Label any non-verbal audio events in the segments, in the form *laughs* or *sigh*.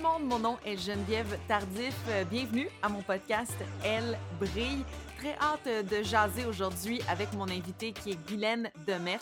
le monde, mon nom est Geneviève Tardif. Euh, bienvenue à mon podcast Elle brille. Très hâte de jaser aujourd'hui avec mon invité qui est Guylaine Demers,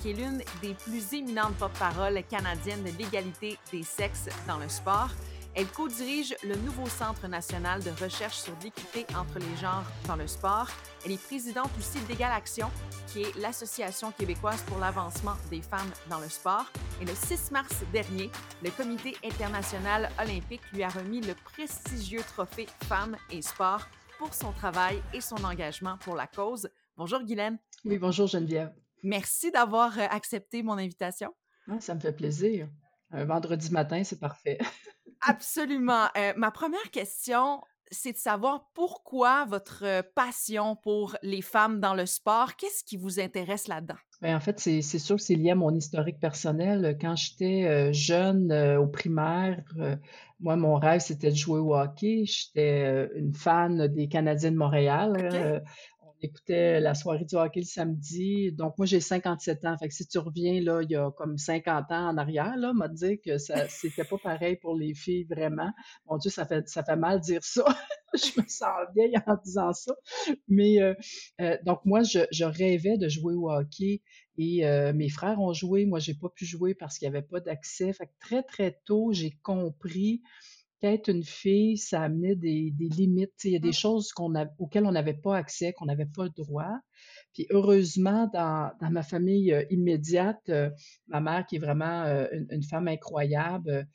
qui est l'une des plus éminentes porte-parole canadiennes de l'égalité des sexes dans le sport. Elle co-dirige le nouveau Centre national de recherche sur l'équité entre les genres dans le sport. Elle est présidente aussi d'Égal Action, qui est l'Association québécoise pour l'avancement des femmes dans le sport. Et le 6 mars dernier, le Comité international olympique lui a remis le prestigieux trophée Femmes et Sport pour son travail et son engagement pour la cause. Bonjour Guylaine. Oui, bonjour Geneviève. Merci d'avoir euh, accepté mon invitation. Ah, ça me fait plaisir. Un vendredi matin, c'est parfait. *laughs* Absolument. Euh, ma première question, c'est de savoir pourquoi votre euh, passion pour les femmes dans le sport, qu'est-ce qui vous intéresse là-dedans? Bien, en fait, c'est sûr que c'est lié à mon historique personnel. Quand j'étais euh, jeune au primaire, moi, mon rêve, c'était de jouer au hockey. J'étais une fan des Canadiens de Montréal écoutait la soirée du hockey le samedi. Donc, moi, j'ai 57 ans. Fait que si tu reviens, là, il y a comme 50 ans en arrière, là, m'a dit que ça, *laughs* c'était pas pareil pour les filles, vraiment. Mon Dieu, ça fait, ça fait mal dire ça. *laughs* je me sens vieille en disant ça. Mais, euh, euh, donc, moi, je, je, rêvais de jouer au hockey et euh, mes frères ont joué. Moi, j'ai pas pu jouer parce qu'il n'y avait pas d'accès. Fait que très, très tôt, j'ai compris qu'être une fille, ça amenait des, des limites. Il y a des mmh. choses qu'on auxquelles on n'avait pas accès, qu'on n'avait pas le droit. Puis heureusement, dans, dans ma famille euh, immédiate, euh, ma mère, qui est vraiment euh, une, femme incroyable,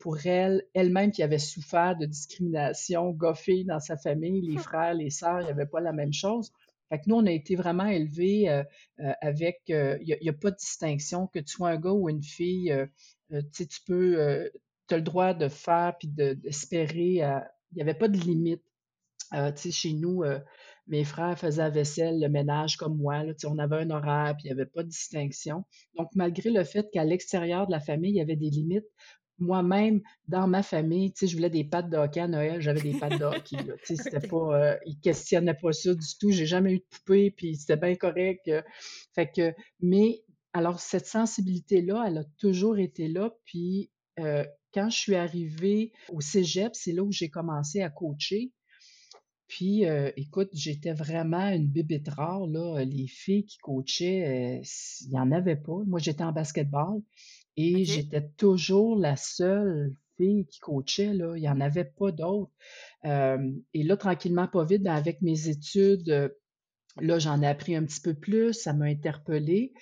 pour elle, elle-même qui avait souffert de discrimination, goffée dans sa famille, les mmh. frères, les sœurs, il n'y avait pas la même chose. Fait que nous, on a été vraiment élevés avec, il n'y a, a, pas de distinction, que tu sois un gars ou une fille, tu peux tu as le droit de faire puis d'espérer. Euh, il n'y avait pas de limite. Euh, chez nous, euh, mes frères faisaient la vaisselle, le ménage comme moi. Là, on avait un horaire, puis il n'y avait pas de distinction. Donc, malgré le fait qu'à l'extérieur de la famille, il y avait des limites, moi-même, dans ma famille, je voulais des pâtes de hockey à Noël, j'avais des pâtes de hockey. *laughs* C'était pas, ils questionnaient pas ça du tout. J'ai jamais eu de poupée, puis c'était bien correct. fait que, mais alors cette sensibilité-là, elle a toujours été là. Puis quand je suis arrivée au cégep, c'est là où j'ai commencé à coacher. Puis, euh, écoute, j'étais vraiment une bébête rare. Là. Les filles qui coachaient, euh, il n'y en avait pas. Moi, j'étais en basketball et j'étais toujours la seule fille qui coachait. Là. Il n'y en avait pas d'autres. Euh, et là, tranquillement, pas vite, ben, avec mes études, là, j'en ai appris un petit peu plus. Ça m'a interpellée.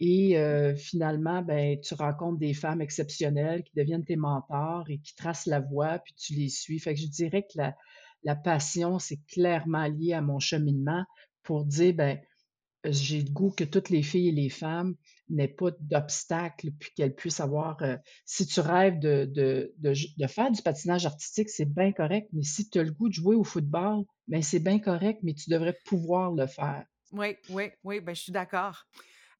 Et euh, finalement, ben, tu rencontres des femmes exceptionnelles qui deviennent tes mentors et qui tracent la voie, puis tu les suis. Fait que je dirais que la, la passion, c'est clairement lié à mon cheminement pour dire, ben, j'ai le goût que toutes les filles et les femmes n'aient pas d'obstacles, puis qu'elles puissent avoir. Euh, si tu rêves de, de, de, de, faire du patinage artistique, c'est bien correct, mais si tu as le goût de jouer au football, ben c'est bien correct, mais tu devrais pouvoir le faire. Oui, oui, oui, ben je suis d'accord.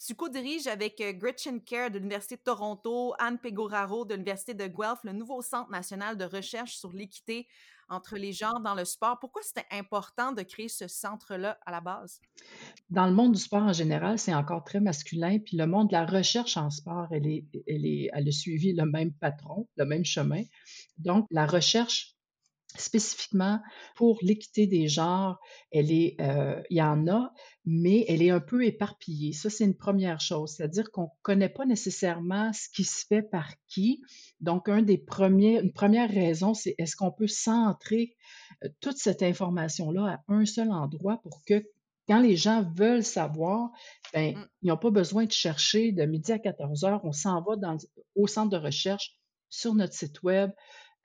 Tu co-diriges avec euh, Gretchen Kerr de l'Université de Toronto, Anne Pegoraro de l'Université de Guelph, le nouveau Centre national de recherche sur l'équité entre les genres dans le sport. Pourquoi c'était important de créer ce centre-là à la base? Dans le monde du sport en général, c'est encore très masculin. Puis le monde de la recherche en sport, elle, est, elle, est, elle a suivi le même patron, le même chemin. Donc, la recherche spécifiquement pour l'équité des genres, elle est, euh, il y en a, mais elle est un peu éparpillée. Ça, c'est une première chose, c'est-à-dire qu'on ne connaît pas nécessairement ce qui se fait par qui. Donc, un des premiers, une première raison, c'est est-ce qu'on peut centrer euh, toute cette information-là à un seul endroit pour que quand les gens veulent savoir, ben, mmh. ils n'ont pas besoin de chercher de midi à 14 heures. On s'en va dans, au centre de recherche sur notre site web.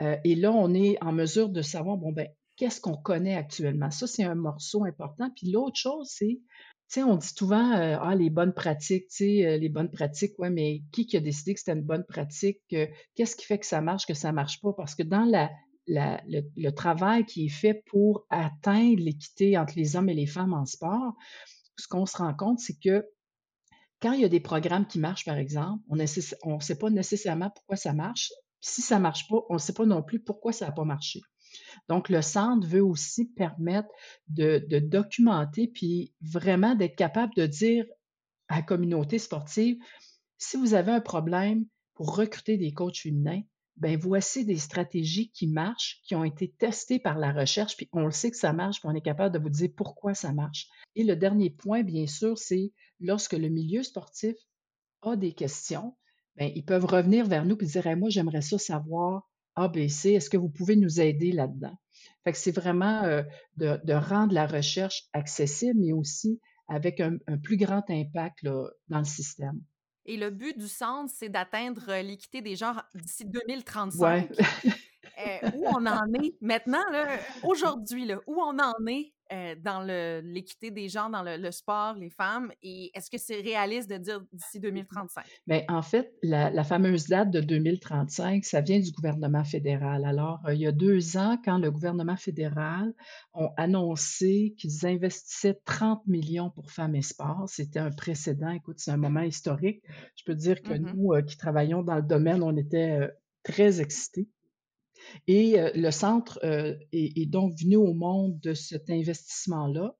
Euh, et là, on est en mesure de savoir, bon, ben, qu'est-ce qu'on connaît actuellement? Ça, c'est un morceau important. Puis l'autre chose, c'est, tu sais, on dit souvent, euh, ah, les bonnes pratiques, tu sais, euh, les bonnes pratiques, ouais, mais qui qui a décidé que c'était une bonne pratique? Qu'est-ce qui fait que ça marche, que ça marche pas? Parce que dans la, le, travail qui est fait pour atteindre l'équité entre les hommes et les femmes en sport, ce qu'on se rend compte, c'est que quand il y a des programmes qui marchent, par exemple, on ne sait pas nécessairement pourquoi ça marche si ça ne marche pas, on ne sait pas non plus pourquoi ça n'a pas marché. Donc, le centre veut aussi permettre de, documenter, puis vraiment d'être capable de dire à la communauté sportive, si vous avez un problème pour recruter des coachs féminins, ben voici des stratégies qui marchent, qui ont été testées par la recherche, puis on le sait que ça marche, puis on est capable de vous dire pourquoi ça marche. Et le dernier point, bien sûr, c'est lorsque le milieu sportif a des questions, ben, ils peuvent revenir vers nous et dire Moi, j'aimerais ça savoir ABC, est-ce que vous pouvez nous aider là-dedans? Fait que c'est vraiment euh, de, rendre la recherche accessible, mais aussi avec un, plus grand impact dans le système. Et le but du centre, c'est d'atteindre euh, l'équité des genres d'ici 2035. Euh, où on en est maintenant, aujourd'hui, où on en est? Euh, dans l'équité des genres, dans le, sport, les femmes, et est-ce que c'est réaliste de dire d'ici 2035? Bien, en fait, la, fameuse date de 2035, ça vient du gouvernement fédéral. Alors, il y a deux ans, quand le gouvernement fédéral a annoncé qu'ils investissaient 30 millions pour femmes et sport, c'était un précédent. Écoute, c'est un moment historique. Je peux dire que mmh nous, qui travaillons dans le domaine, on était très excités. Et euh, le centre euh, est, donc venu au monde de cet investissement-là.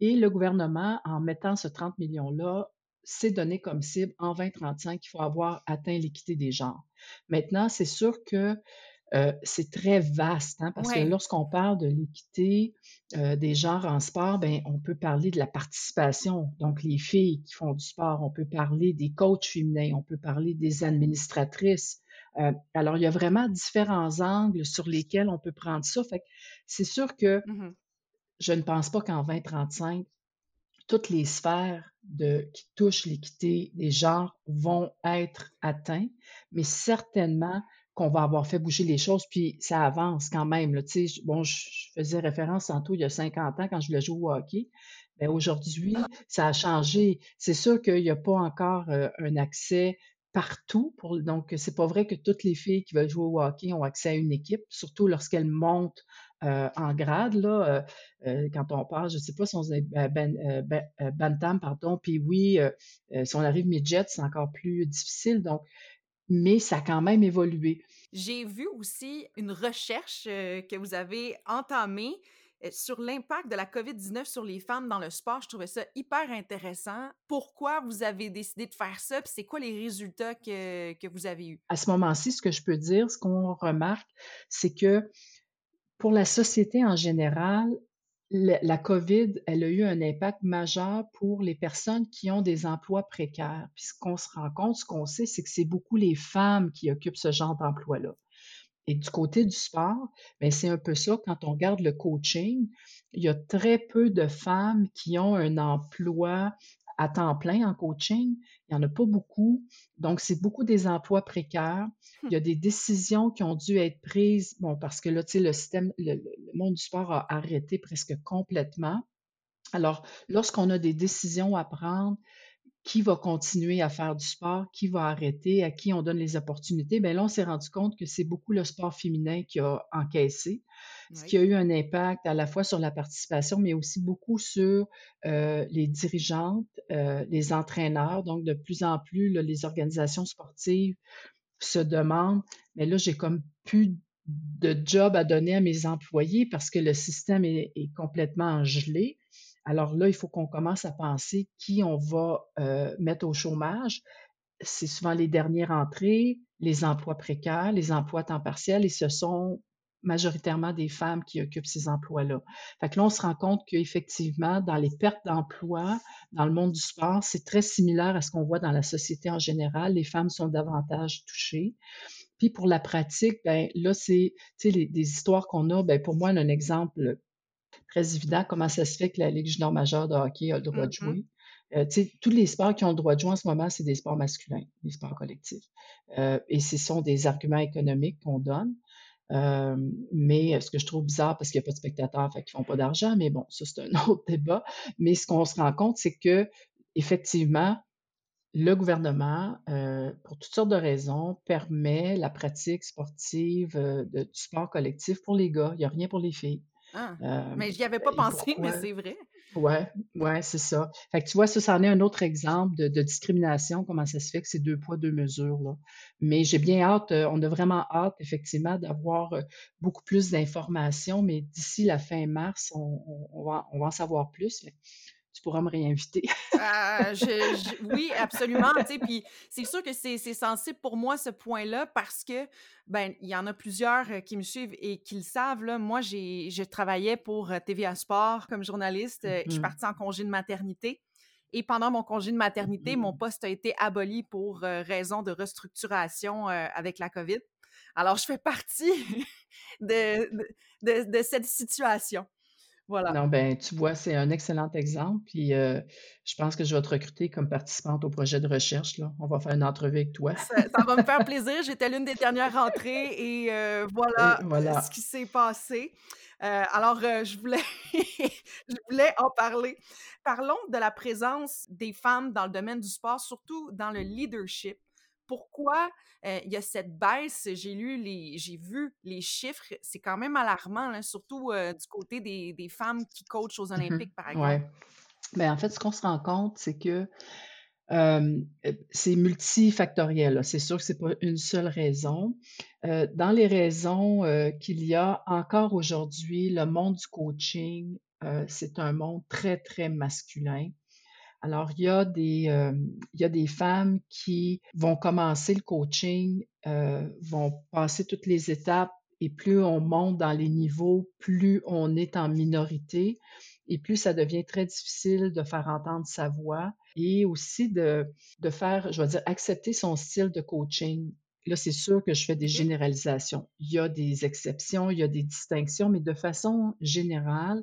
Et le gouvernement, en mettant ce 30 millions-là, s'est donné comme cible en 2035 qu'il faut avoir atteint l'équité des genres. Maintenant, c'est sûr que euh, c'est très vaste, hein, parce que lorsqu'on parle de l'équité des genres en sport, ben, on peut parler de la participation, donc les filles qui font du sport, on peut parler des coachs féminins, on peut parler des administratrices, euh, alors, il y a vraiment différents angles sur lesquels on peut prendre ça. Fait c'est sûr que mmh je ne pense pas qu'en 2035, toutes les sphères de, qui touchent l'équité des genres vont être atteintes, mais certainement qu'on va avoir fait bouger les choses, puis ça avance quand même. Là, bon, je, faisais référence tantôt il y a 50 ans quand je le joué au hockey. mais ben, aujourd'hui, ça a changé. C'est sûr qu'il n'y a pas encore euh, un accès partout. Pour, donc, c'est pas vrai que toutes les filles qui veulent jouer au hockey ont accès à une équipe, surtout lorsqu'elles montent euh, en grade. Là, euh, euh, quand on parle, je sais pas si on est ben, ben, Bantam, pardon, puis oui, si on arrive midget, c'est encore plus difficile. Donc, mais ça a quand même évolué. J'ai vu aussi une recherche que vous avez entamée sur l'impact de la COVID-19 sur les femmes dans le sport. Je trouvais ça hyper intéressant. Pourquoi vous avez décidé de faire ça? Puis c'est quoi les résultats que, que vous avez eus? À ce moment-ci, ce que je peux dire, ce qu'on remarque, c'est que pour la société en général, la COVID, elle a eu un impact majeur pour les personnes qui ont des emplois précaires. Puis ce qu'on se rend compte, ce qu'on sait, c'est que c'est beaucoup les femmes qui occupent ce genre d'emploi-là. Et du côté du sport, ben c'est un peu ça. Quand on regarde le coaching, il y a très peu de femmes qui ont un emploi à temps plein en coaching. Il n'y en a pas beaucoup. Donc, c'est beaucoup des emplois précaires. Il y a des décisions qui ont dû être prises, bon, parce que là, tu sais, le système, le, monde du sport a arrêté presque complètement. Alors, lorsqu'on a des décisions à prendre, qui va continuer à faire du sport, qui va arrêter, à qui on donne les opportunités, bien là, on s'est rendu compte que c'est beaucoup le sport féminin qui a encaissé, ce qui a eu un impact à la fois sur la participation, mais aussi beaucoup sur euh, les dirigeantes, euh, les entraîneurs. Donc, de plus en plus, les organisations sportives se demandent, mais là, j'ai comme plus de job à donner à mes employés parce que le système est, est complètement gelé. Alors là, il faut qu'on commence à penser qui on va euh, mettre au chômage. C'est souvent les dernières entrées, les emplois précaires, les emplois temps partiel, et ce sont majoritairement des femmes qui occupent ces emplois-là. Fait que là, on se rend compte qu'effectivement, dans les pertes d'emplois, dans le monde du sport, c'est très similaire à ce qu'on voit dans la société en général. Les femmes sont davantage touchées. Puis pour la pratique, ben là, c'est, des histoires qu'on a, ben pour moi, un exemple très évident comment ça se fait que la Ligue junior majeure de hockey a le droit de mm-hmm. jouer. Euh, tous les sports qui ont le droit de jouer en ce moment, c'est des sports masculins, des sports collectifs. Euh, et ce sont des arguments économiques qu'on donne. Euh, mais ce que je trouve bizarre, parce qu'il n'y a pas de spectateurs, fait qu'ils font pas d'argent, mais bon, ça c'est un *laughs* autre débat. Mais ce qu'on se rend compte, c'est que effectivement, le gouvernement, pour toutes sortes de raisons, permet la pratique sportive de, du sport collectif pour les gars. Il n'y a rien pour les filles. Ah, euh, mais j'y avais pas pensé, mais c'est vrai. Ouais, ouais, c'est ça. Fait que tu vois, ça, c'en est un autre exemple de, discrimination, comment ça se fait que c'est deux poids, deux mesures, là. Mais j'ai bien hâte, euh, on a vraiment hâte, effectivement, d'avoir euh, beaucoup plus d'informations, mais d'ici la fin mars, on, va, on va en savoir plus. Tu pourras me réinviter. Euh, *laughs* oui, absolument. Puis c'est sûr que c'est sensible pour moi ce point-là parce que ben il y en a plusieurs euh, qui me suivent et qui le savent. Là. Moi, j'ai je travaillais pour euh, TVA Sport comme journaliste. Je suis mmh partie en congé de maternité. Et pendant mon congé de maternité, mon mmh. poste a été aboli pour raison de restructuration avec la COVID. Alors, je fais partie *laughs* de, de cette situation. Voilà. Non, ben, tu vois, c'est un excellent exemple. Puis euh, je pense que je vais te recruter comme participante au projet de recherche. Là. On va faire une entrevue avec toi. Ça, va me faire *laughs* plaisir. J'étais l'une des dernières rentrées et euh, voilà, ce qui s'est passé. Euh, alors, je, voulais *laughs* je voulais en parler. Parlons de la présence des femmes dans le domaine du sport, surtout dans le leadership pourquoi il y a cette baisse? J'ai lu les, j'ai vu les chiffres, c'est quand même alarmant, surtout du côté des, femmes qui coachent aux mmh Olympiques, par exemple. Ouais. Ben, en fait, ce qu'on se rend compte, c'est que c'est multifactoriel. C'est sûr que c'est pas une seule raison. dans les raisons qu'il y a encore aujourd'hui, le monde du coaching, c'est un monde très, très masculin. Alors, il y a des, euh, il y a des femmes qui vont commencer le coaching, euh, vont passer toutes les étapes et plus on monte dans les niveaux, plus on est en minorité et plus ça devient très difficile de faire entendre sa voix et aussi de, de faire, je vais dire, accepter son style de coaching. Là, c'est sûr que je fais des généralisations. Il y a des exceptions, il y a des distinctions, mais de façon générale,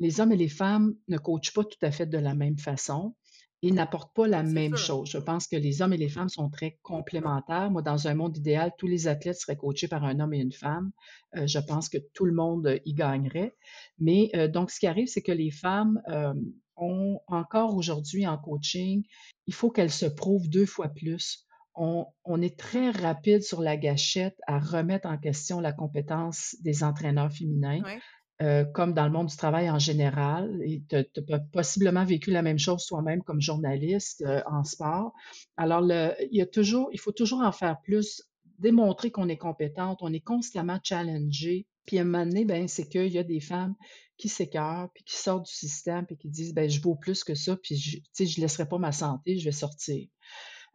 les hommes et les femmes ne coachent pas tout à fait de la même façon et n'apportent pas la même chose. Je pense que les hommes et les femmes sont très complémentaires. Moi, dans un monde idéal, tous les athlètes seraient coachés par un homme et une femme. Euh, je pense que tout le monde y gagnerait. Mais euh, donc, ce qui arrive, c'est que les femmes euh, ont encore aujourd'hui en coaching, il faut qu'elles se prouvent deux fois plus. On, on, est très rapide sur la gâchette à remettre en question la compétence des entraîneurs féminins. Euh, comme dans le monde du travail en général. Et tu as, possiblement vécu la même chose toi-même comme journaliste euh, en sport. Alors, il, y a toujours, il faut toujours en faire plus, démontrer qu'on est compétente, on est constamment challengé. Puis à un moment donné, ben, c'est qu'il y a des femmes qui s'écœurent, puis qui sortent du système, puis qui disent, ben, je vaux plus que ça, puis je ne laisserai pas ma santé, je vais sortir.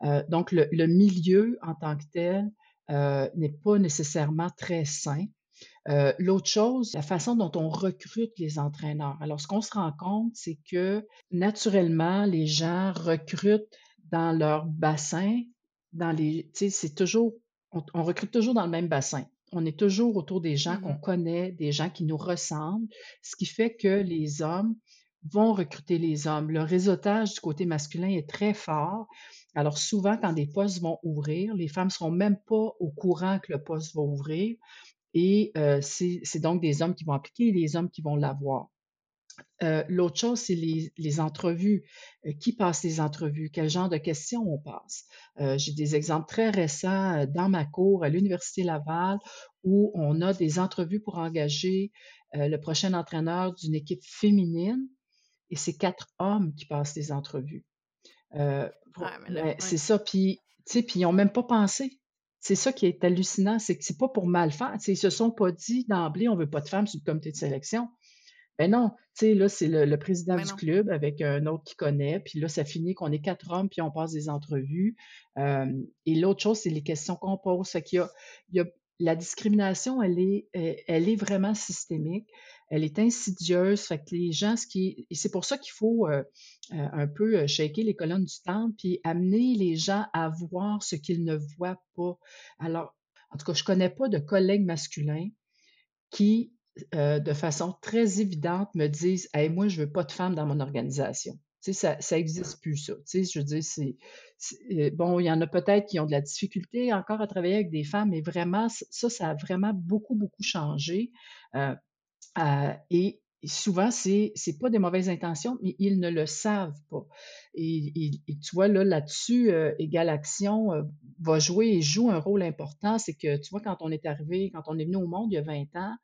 Euh, donc, le, milieu en tant que tel n'est pas nécessairement très sain. Euh, l'autre chose, la façon dont on recrute les entraîneurs. Alors, ce qu'on se rend compte, c'est que naturellement, les gens recrutent dans leur bassin, dans les, tu sais, c'est toujours, on, recrute toujours dans le même bassin. On est toujours autour des gens qu'on mmh connaît, des gens qui nous ressemblent, ce qui fait que les hommes vont recruter les hommes. Le réseautage du côté masculin est très fort. Alors souvent, quand des postes vont ouvrir, les femmes ne seront même pas au courant que le poste va ouvrir. Et euh, c'est donc des hommes qui vont appliquer et les hommes qui vont l'avoir. Euh, l'autre chose, c'est les, entrevues. Euh, qui passe les entrevues? Quel genre de questions on passe? J'ai des exemples très récents dans ma cour à l'Université Laval où on a des entrevues pour engager le prochain entraîneur d'une équipe féminine et c'est quatre hommes qui passent les entrevues. Ah, c'est ça, puis, puis ils n'ont même pas pensé. C'est ça qui est hallucinant, c'est que c'est pas pour mal faire. Ils se sont pas dit d'emblée, on veut pas de femmes sur le comité de sélection. Ben non, tu sais, là, c'est le, président ben du club avec un autre qui connaît, puis là, ça finit qu'on est quatre hommes, puis on passe des entrevues. et l'autre chose, c'est les questions qu'on pose. Fait qu'il y a, la discrimination, elle est, elle est vraiment systémique elle est insidieuse. Fait que les gens, ce qui et c'est pour ça qu'il faut euh, euh, un peu euh, shaker les colonnes du temple puis amener les gens à voir ce qu'ils ne voient pas. Alors, en tout cas, je connais pas de collègues masculins qui, de façon très évidente, me disent Hey, moi, je veux pas de femmes dans mon organisation. Tu sais, ça, ça existe plus, ça. Tu sais, je veux dire, c'est, bon, il y en a peut-être qui ont de la difficulté encore à travailler avec des femmes, mais vraiment, ça, ça a vraiment beaucoup, beaucoup changé. Et souvent, c'est n'est pas des mauvaises intentions, mais ils ne le savent pas. Et, tu vois, là, là-dessus, euh, Égal Action euh, va jouer et joue un rôle important. C'est que, tu vois, quand on est arrivé, quand on est venu au monde il y a 20 ans,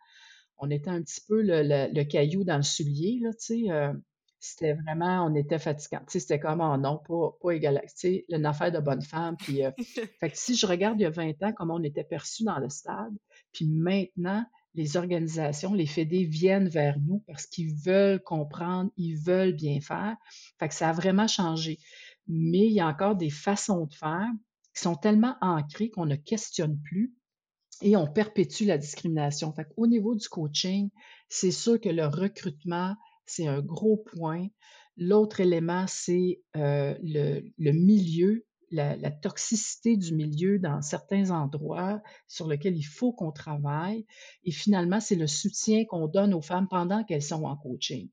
on était un petit peu le, caillou dans le soulier, là, tu sais. c'était vraiment, on était fatigant. Tu sais, c'était comme, oh non, pas, pas égal, tu sais, une affaire de bonne femme. Puis, *laughs* fait que si je regarde il y a 20 ans comment on était perçu dans le stade, puis maintenant, les organisations, les fédés viennent vers nous parce qu'ils veulent comprendre, ils veulent bien faire. Fait que ça a vraiment changé. Mais il y a encore des façons de faire qui sont tellement ancrées qu'on ne questionne plus et on perpétue la discrimination. Fait Au niveau du coaching, c'est sûr que le recrutement, c'est un gros point. L'autre élément, c'est euh, le, milieu, la, toxicité du milieu dans certains endroits sur lesquels il faut qu'on travaille. Et finalement, c'est le soutien qu'on donne aux femmes pendant qu'elles sont en coaching.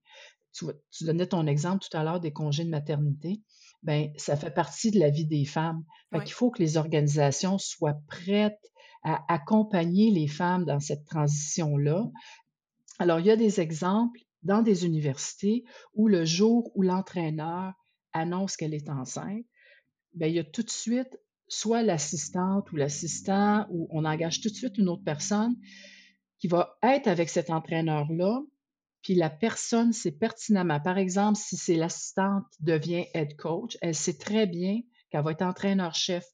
Tu, tu, donnais ton exemple tout à l'heure des congés de maternité. Ben, ça fait partie de la vie des femmes. Fait Il faut que les organisations soient prêtes à accompagner les femmes dans cette transition-là. Alors, il y a des exemples dans des universités où le jour où l'entraîneur annonce qu'elle est enceinte, bien, il y a tout de suite soit l'assistante ou l'assistant ou on engage tout de suite une autre personne qui va être avec cet entraîneur-là, puis la personne sait pertinemment. Par exemple, si c'est l'assistante devient head coach, elle sait très bien qu'elle va être entraîneur-chef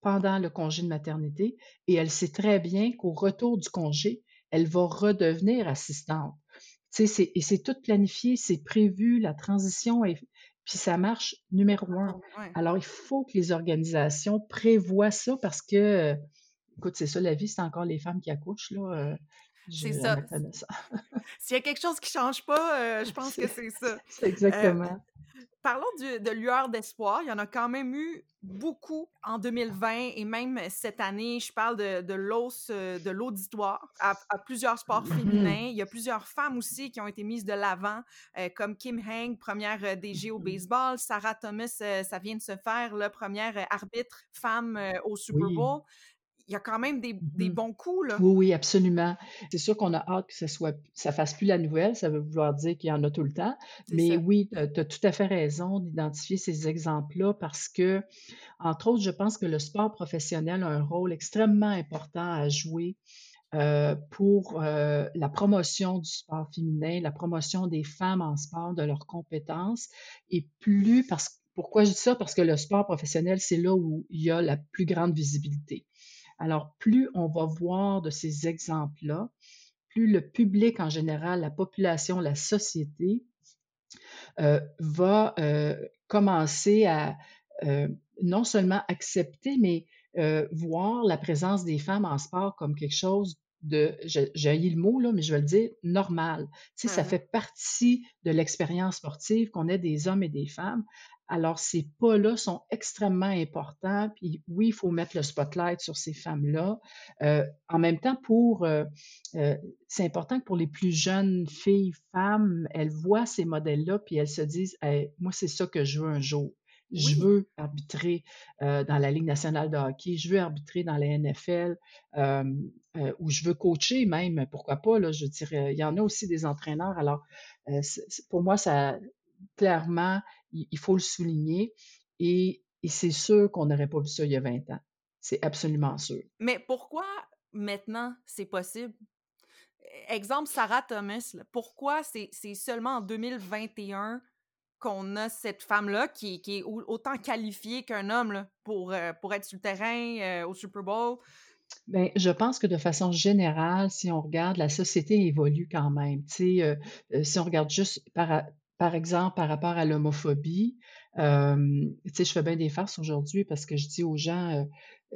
pendant le congé de maternité et elle sait très bien qu'au retour du congé, elle va redevenir assistante. et c'est tout planifié, c'est prévu, la transition est, puis ça marche numéro un. Alors, il faut que les organisations prévoient ça parce que, écoute, c'est ça la vie, c'est encore les femmes qui accouchent, là. Euh, c'est ça. *laughs* S'il y a quelque chose qui ne change pas, euh, je pense *laughs* que c'est ça. C'est exactement. Parlons de lueur d'espoir. Il y en a quand même eu beaucoup en 2020 et même cette année. Je parle de, l'os euh, de l'auditoire à, plusieurs sports mmh féminins. Il y a plusieurs femmes aussi qui ont été mises de l'avant, euh, comme Kim Hang, première euh, DG au mmh baseball. Sarah Thomas, ça vient de se faire, la première arbitre femme au Super Bowl il y a quand même des, des mmh bons coups, là. Oui, oui, absolument. C'est sûr qu'on a hâte que ça soit, ça fasse plus la nouvelle. Ça veut vouloir dire qu'il y en a tout le temps. Mais oui, tu as, tout à fait raison d'identifier ces exemples-là parce que, entre autres, je pense que le sport professionnel a un rôle extrêmement important à jouer euh, pour euh, la promotion du sport féminin, la promotion des femmes en sport, de leurs compétences. Et plus, parce pourquoi je dis ça? Parce que le sport professionnel, c'est là où il y a la plus grande visibilité. Alors, plus on va voir de ces exemples-là, plus le public en général, la population, la société euh, va euh, commencer à euh, non seulement accepter, mais voir la présence des femmes en sport comme quelque chose de, j'ai le mot là, mais je vais le dire, normal. Tu sais, ça fait partie de l'expérience sportive qu'on ait des hommes et des femmes. Alors, ces pas-là sont extrêmement importants. Puis oui, il faut mettre le spotlight sur ces femmes-là. Euh, en même temps, pour euh, euh, c'est important que pour les plus jeunes filles, femmes, elles voient ces modèles-là, puis elles se disent Moi, c'est ça que je veux un jour. Je veux arbitrer dans la Ligue nationale de hockey, je veux arbitrer dans la NFL, ou je veux coacher même, pourquoi pas, là, je dirais, il y en a aussi des entraîneurs. Alors, pour moi, ça, clairement, il, faut le souligner. Et, c'est sûr qu'on n'aurait pas vu ça il y a 20 ans. C'est absolument sûr. Mais pourquoi maintenant c'est possible? Exemple, Sarah Thomas, pourquoi c'est seulement en 2021 qu'on a cette femme-là qui, est autant qualifiée qu'un homme pour, euh, pour être sur le terrain euh, au Super Bowl? Bien, je pense que de façon générale, si on regarde, la société évolue quand même. Euh, si on regarde juste par, par exemple, par rapport à l'homophobie, euh, je fais bien des farces aujourd'hui parce que je dis aux gens, euh,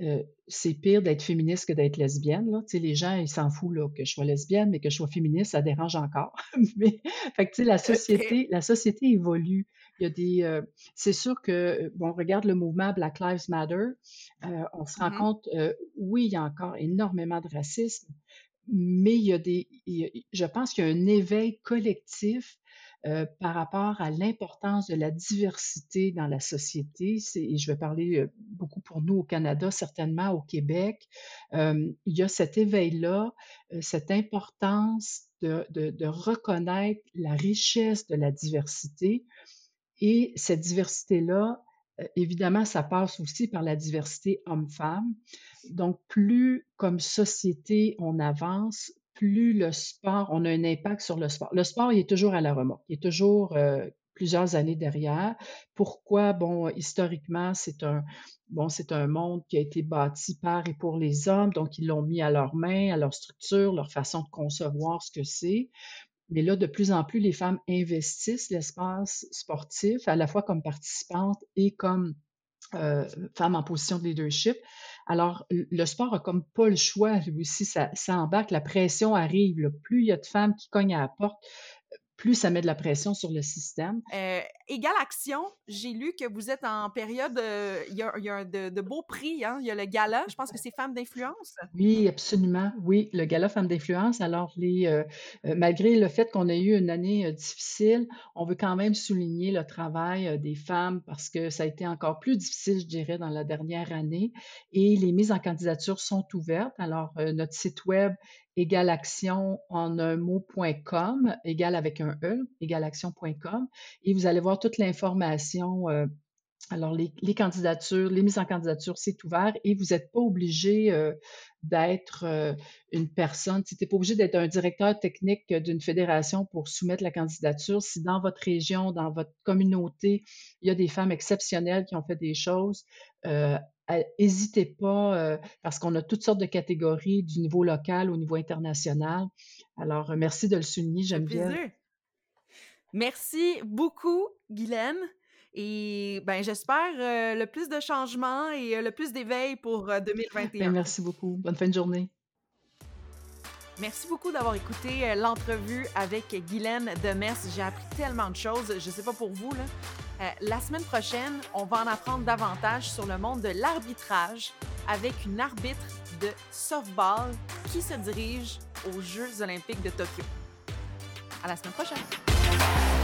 euh, c'est pire d'être féministe que d'être lesbienne. Là. les gens, ils s'en foutent là, que je sois lesbienne, mais que je sois féministe, ça dérange encore. *laughs* mais, fait que, la société, la société évolue. Il y a des, c'est sûr que, bon, on regarde le mouvement Black Lives Matter, on se rend mm-hmm. compte, oui, il y a encore énormément de racisme, mais il y a des, je pense qu'il y a un éveil collectif euh, par rapport à l'importance de la diversité dans la société. Et je vais parler euh, beaucoup pour nous au Canada, certainement au Québec. Euh, il y a cet éveil-là, cette importance de, de, reconnaître la richesse de la diversité. Et cette diversité-là, évidemment, ça passe aussi par la diversité homme-femme. Donc, plus comme société on avance, plus le sport, on a un impact sur le sport. Le sport, il est toujours à la remorque. Il est toujours, euh, plusieurs années derrière. Pourquoi? Bon, historiquement, c'est un, monde qui a été bâti par et pour les hommes, donc ils l'ont mis à leurs mains, à leur structure, leur façon de concevoir ce que c'est. Mais là, de plus en plus, les femmes investissent l'espace sportif, à la fois comme participantes et comme euh, femmes en position de leadership. Alors, le sport a comme pas le choix, lui aussi, ça, ça embarque, la pression arrive. Plus il y a de femmes qui cognent à la porte, plus ça met de la pression sur le système. Euh, Égale Action, j'ai lu que vous êtes en période, euh, il y a, de, beaux prix, hein? il y a le gala, je pense que c'est Femmes d'influence. Oui, absolument, oui, le gala Femmes d'influence. Alors, les, euh, malgré le fait qu'on a eu une année difficile, on veut quand même souligner le travail des femmes parce que ça a été encore plus difficile, je dirais, dans la dernière année. Et les mises en candidature sont ouvertes. Alors, notre site web égalaction en un mot.com, égal avec un E, égalaction.com, et vous allez voir toute l'information. Euh, alors, les, candidatures, les mises en candidature, c'est ouvert et vous n'êtes pas obligé euh, d'être euh, une personne, tu n'es pas obligé d'être un directeur technique d'une fédération pour soumettre la candidature. Si dans votre région, dans votre communauté, il y a des femmes exceptionnelles qui ont fait des choses, N'hésitez pas, euh, parce qu'on a toutes sortes de catégories du niveau local au niveau international. Alors, euh, merci de le souligner, j'aime bien. Merci beaucoup, Guylaine. Et ben, j'espère euh, le plus de changements et le plus d'éveil pour 2021. *laughs* Ben, merci beaucoup. Bonne fin de journée. Merci beaucoup d'avoir écouté l'entrevue avec Guylaine Demers. J'ai appris tellement de choses. Je ne sais pas pour vous, là, euh, la semaine prochaine, on va en apprendre davantage sur le monde de l'arbitrage avec une arbitre de softball qui se dirige aux Jeux olympiques de Tokyo. À la semaine prochaine!